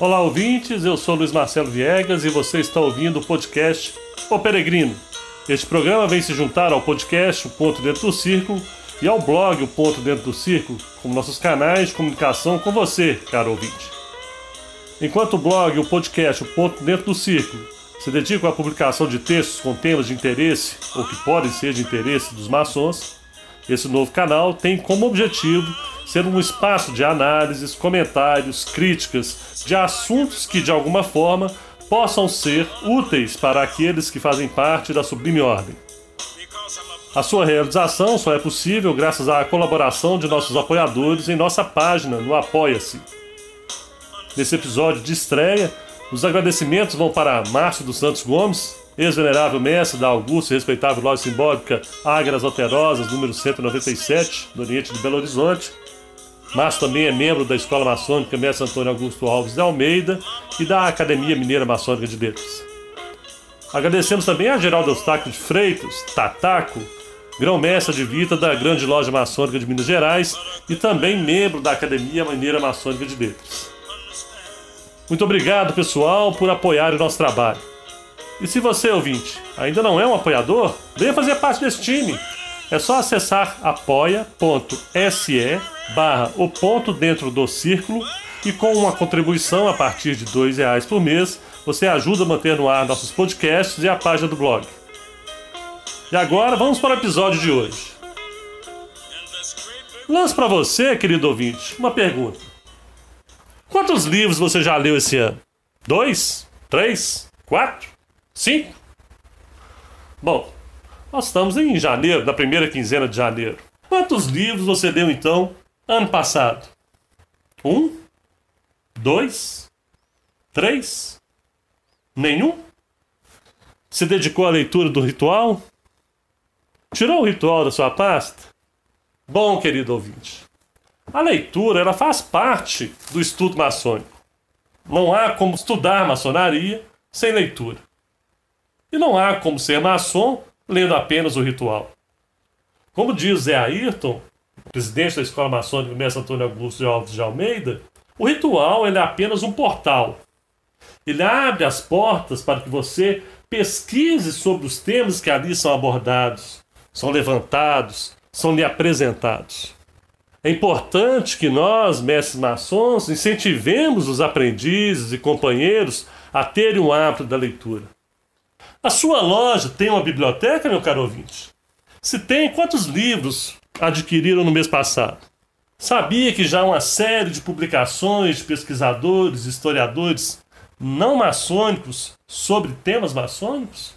Olá, ouvintes. Eu sou Luiz Marcelo Viegas e você está ouvindo o podcast O Peregrino. Este programa vem se juntar ao podcast O Ponto Dentro do Círculo e ao blog O Ponto Dentro do Círculo, como nossos canais de comunicação com você, caro ouvinte. Enquanto o blog e o podcast O Ponto Dentro do Círculo se dedicam à publicação de textos com temas de interesse ou que podem ser de interesse dos maçons, esse novo canal tem como objetivo ser um espaço de análises, comentários, críticas de assuntos que de alguma forma possam ser úteis para aqueles que fazem parte da sublime ordem. A sua realização só é possível graças à colaboração de nossos apoiadores em nossa página no Apoia-se. Nesse episódio de estreia, os agradecimentos vão para Márcio dos Santos Gomes, ex-venerável mestre da augusta e respeitável loja simbólica Águias Alterosas, número 197, do Oriente de Belo Horizonte. Márcio também é membro da Escola Maçônica Mestre Antônio Augusto Alves de Almeida e da Academia Mineira Maçônica de Letras. Agradecemos também a Geraldo Eustáquio de Freitas, Tataco, grão-mestre de Vita da Grande Loja Maçônica de Minas Gerais e também membro da Academia Mineira Maçônica de Letras. Muito obrigado, pessoal, por apoiar o nosso trabalho. E se você, ouvinte, ainda não é um apoiador, venha fazer parte desse time. É só acessar apoia.se barra o ponto dentro do círculo e com uma contribuição a partir de R$ reais por mês, você ajuda a manter no ar nossos podcasts e a página do blog. E agora vamos para o episódio de hoje. Lanço para você, querido ouvinte, uma pergunta. Quantos livros você já leu esse ano? Dois? Três? Quatro? Cinco? Bom, nós estamos em janeiro, na primeira quinzena de janeiro. Quantos livros você leu então ano passado? Um? Dois? Três? Nenhum? Se dedicou à leitura do ritual? Tirou o ritual da sua pasta? Bom, querido ouvinte, a leitura ela faz parte do estudo maçônico. Não há como estudar maçonaria sem leitura. E não há como ser maçom lendo apenas o ritual. Como diz Zé Ayrton, presidente da Escola Maçônica Mestre Antônio Augusto de Alves de Almeida, o ritual é apenas um portal. Ele abre as portas para que você pesquise sobre os temas que ali são abordados, são levantados, são lhe apresentados. É importante que nós, mestres maçons, incentivemos os aprendizes e companheiros a terem o hábito da leitura. A sua loja tem uma biblioteca, meu caro ouvinte? Se tem, quantos livros adquiriram no mês passado? Sabia que já uma série de publicações de pesquisadores, historiadores não maçônicos sobre temas maçônicos?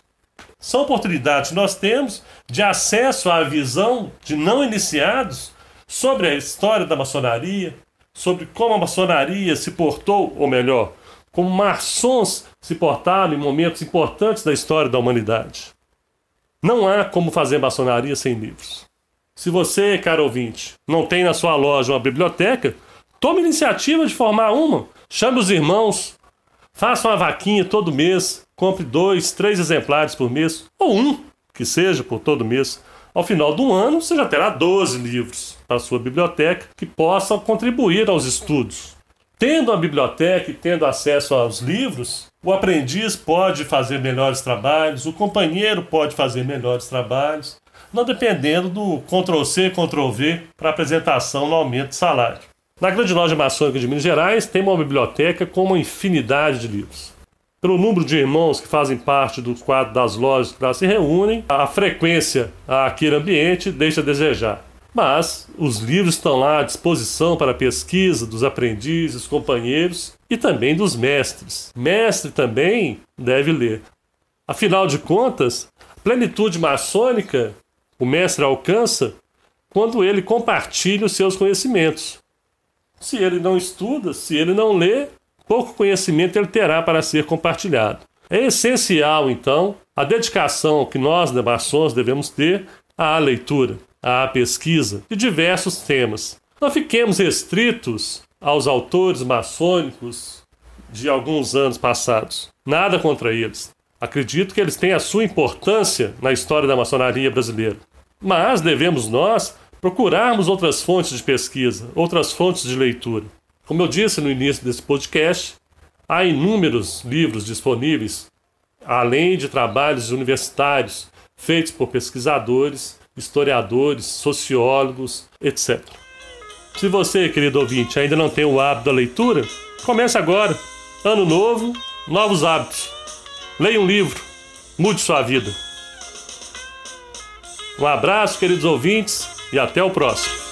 São oportunidades que nós temos de acesso à visão de não iniciados sobre a história da maçonaria, sobre como a maçonaria se portou, ou melhor, como maçons se portaram em momentos importantes da história da humanidade. Não há como fazer maçonaria sem livros. Se você, caro ouvinte, não tem na sua loja uma biblioteca, tome iniciativa de formar uma. Chame os irmãos, faça uma vaquinha todo mês, compre dois, três exemplares por mês, ou um, que seja por todo mês. Ao final do ano, você já terá 12 livros para sua biblioteca que possam contribuir aos estudos. Tendo a biblioteca e tendo acesso aos livros, o aprendiz pode fazer melhores trabalhos, o companheiro pode fazer melhores trabalhos, não dependendo do Ctrl-C, Ctrl-V para apresentação no aumento de salário. Na grande loja maçônica de Minas Gerais tem uma biblioteca com uma infinidade de livros. Pelo número de irmãos que fazem parte do quadro das lojas que lá se reúnem, a frequência àquele ambiente deixa a desejar. Mas os livros estão lá à disposição para a pesquisa dos aprendizes, companheiros e também dos mestres. Mestre também deve ler. Afinal de contas, plenitude maçônica o mestre alcança quando ele compartilha os seus conhecimentos. Se ele não estuda, se ele não lê, pouco conhecimento ele terá para ser compartilhado. É essencial, então, a dedicação que nós, maçons, devemos ter à leitura à pesquisa de diversos temas. Não fiquemos restritos aos autores maçônicos de alguns anos passados. Nada contra eles. Acredito que eles têm a sua importância na história da maçonaria brasileira. Mas devemos nós procurarmos outras fontes de pesquisa, outras fontes de leitura. Como eu disse no início desse podcast, Há inúmeros livros disponíveis, além de trabalhos universitários feitos por pesquisadores, historiadores, sociólogos, etc. Se você, querido ouvinte, ainda não tem o hábito da leitura, comece agora. Ano novo, novos hábitos. Leia um livro, mude sua vida. Um abraço, queridos ouvintes, e até o próximo.